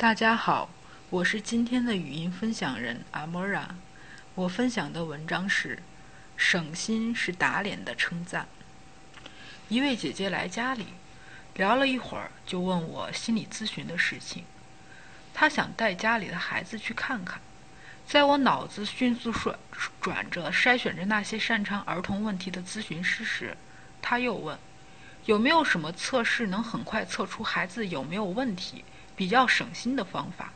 大家好，我是今天的语音分享人阿莫拉。我分享的文章是《省心是打脸的称赞》。一位姐姐来家里，聊了一会儿，就问我心理咨询的事情。她想带家里的孩子去看看。在我脑子迅速转转着筛选着那些擅长儿童问题的咨询师时，她又问：有没有什么测试能很快测出孩子有没有问题？比较省心的方法，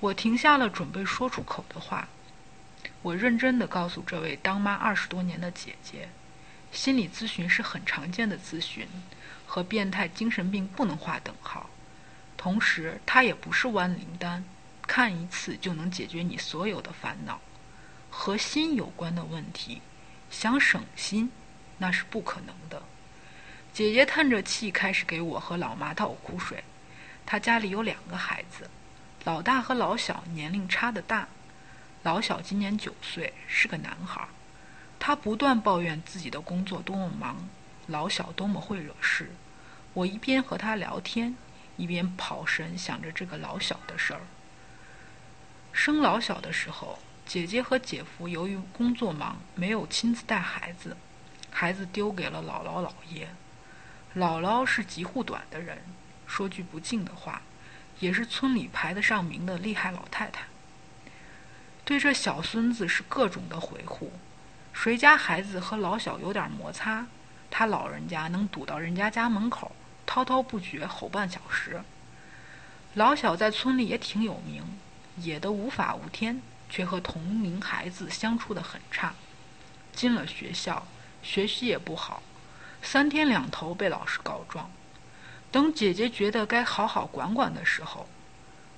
我停下了准备说出口的话。我认真地告诉这位当妈二十多年的姐姐，心理咨询是很常见的咨询，和变态精神病不能划等号。同时，它也不是万灵丹，看一次就能解决你所有的烦恼。和心有关的问题，想省心，那是不可能的。姐姐叹着气，开始给我和老妈倒苦水。他家里有两个孩子，老大和老小年龄差的大。老小今年九岁，是个男孩。他不断抱怨自己的工作多么忙，老小多么会惹事。我一边和他聊天，一边跑神想着这个老小的事儿。生老小的时候，姐姐和姐夫由于工作忙，没有亲自带孩子，孩子丢给了姥姥姥爷。姥姥是极护短的人。说句不敬的话，也是村里排得上名的厉害老太太。对这小孙子是各种的维护，谁家孩子和老小有点摩擦，他老人家能堵到人家家门口，滔滔不绝吼半小时。老小在村里也挺有名，野得无法无天，却和同龄孩子相处得很差。进了学校，学习也不好，三天两头被老师告状。等姐姐觉得该好好管管的时候，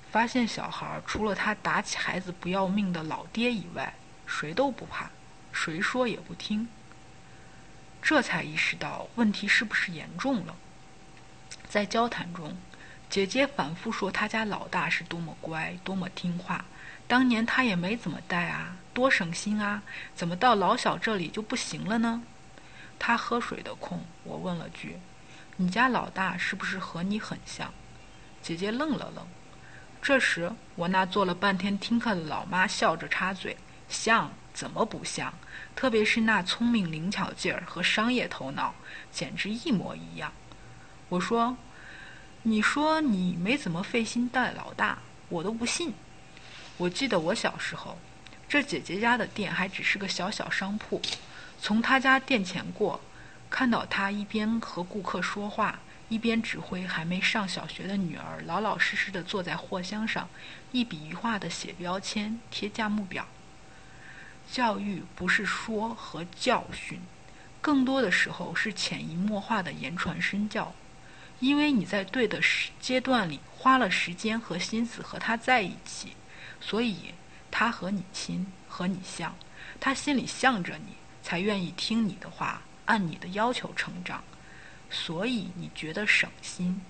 发现小孩除了他打起孩子不要命的老爹以外，谁都不怕，谁说也不听。这才意识到问题是不是严重了。在交谈中，姐姐反复说他家老大是多么乖，多么听话，当年他也没怎么带啊，多省心啊，怎么到老小这里就不行了呢？他喝水的空，我问了句。你家老大是不是和你很像？姐姐愣了愣。这时，我那做了半天听课的老妈笑着插嘴：“像？怎么不像？特别是那聪明灵巧劲儿和商业头脑，简直一模一样。”我说：“你说你没怎么费心带老大，我都不信。”我记得我小时候，这姐姐家的店还只是个小小商铺，从她家店前过。看到他一边和顾客说话，一边指挥还没上小学的女儿老老实实地坐在货箱上，一笔一画地写标签、贴价目表。教育不是说和教训，更多的时候是潜移默化的言传身教。因为你在对的时阶段里花了时间和心思和他在一起，所以他和你亲，和你像，他心里向着你，才愿意听你的话。按你的要求成长，所以你觉得省心。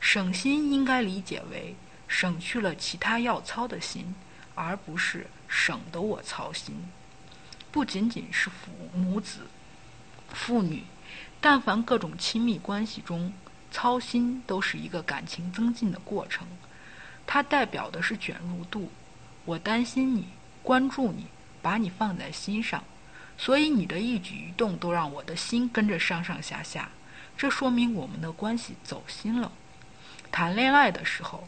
省心应该理解为省去了其他要操的心，而不是省得我操心。不仅仅是父母子、父女，但凡各种亲密关系中，操心都是一个感情增进的过程。它代表的是卷入度。我担心你，关注你，把你放在心上。所以你的一举一动都让我的心跟着上上下下，这说明我们的关系走心了。谈恋爱的时候，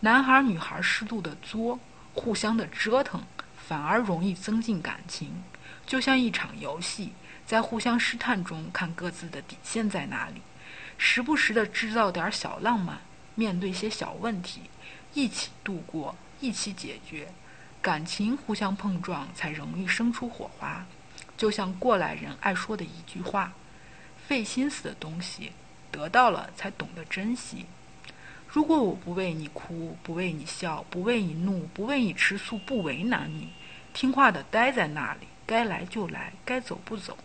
男孩女孩适度的作，互相的折腾，反而容易增进感情。就像一场游戏，在互相试探中看各自的底线在哪里，时不时的制造点小浪漫，面对些小问题，一起度过，一起解决，感情互相碰撞，才容易生出火花。就像过来人爱说的一句话：“费心思的东西，得到了才懂得珍惜。”如果我不为你哭，不为你笑，不为你怒，不为你吃醋，不为难你，听话的待在那里，该来就来，该走不走，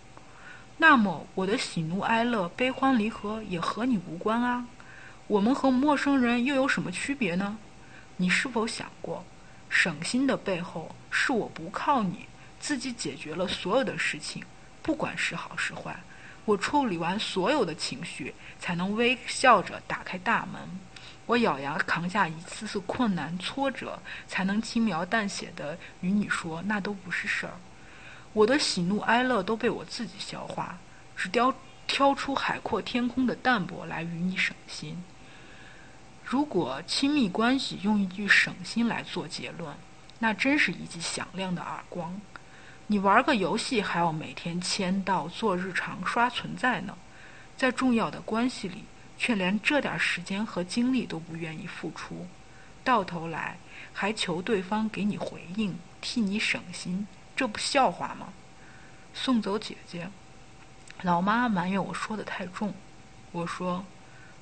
那么我的喜怒哀乐、悲欢离合也和你无关啊。我们和陌生人又有什么区别呢？你是否想过，省心的背后是我不靠你？自己解决了所有的事情，不管是好是坏，我处理完所有的情绪，才能微笑着打开大门。我咬牙扛下一次次困难挫折，才能轻描淡写的与你说，那都不是事儿。我的喜怒哀乐都被我自己消化，只挑挑出海阔天空的淡泊来与你省心。如果亲密关系用一句省心来做结论，那真是一记响亮的耳光。你玩个游戏还要每天签到、做日常、刷存在呢，在重要的关系里。却连这点时间和精力都不愿意付出，到头来还求对方给你回应，替你省心，这不笑话吗？送走姐姐，老妈埋怨我说的太重。我说，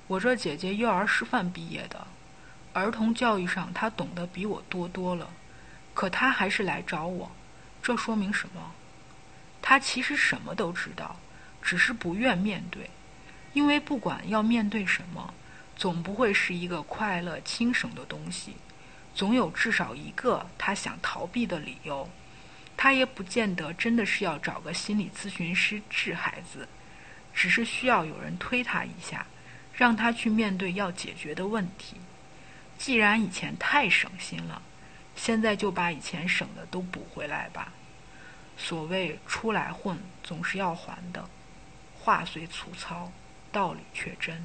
我这姐姐幼儿师范毕业的，儿童教育上她懂得比我多多了，可她还是来找我，这说明什么？他其实什么都知道，只是不愿面对。因为不管要面对什么，总不会是一个快乐轻省的东西，总有至少一个他想逃避的理由。他也不见得真的是要找个心理咨询师治孩子，只是需要有人推他一下，让他去面对要解决的问题。既然以前太省心了，现在就把以前省的都补回来吧。所谓出来混，总是要还的。话虽粗糙。道理却真。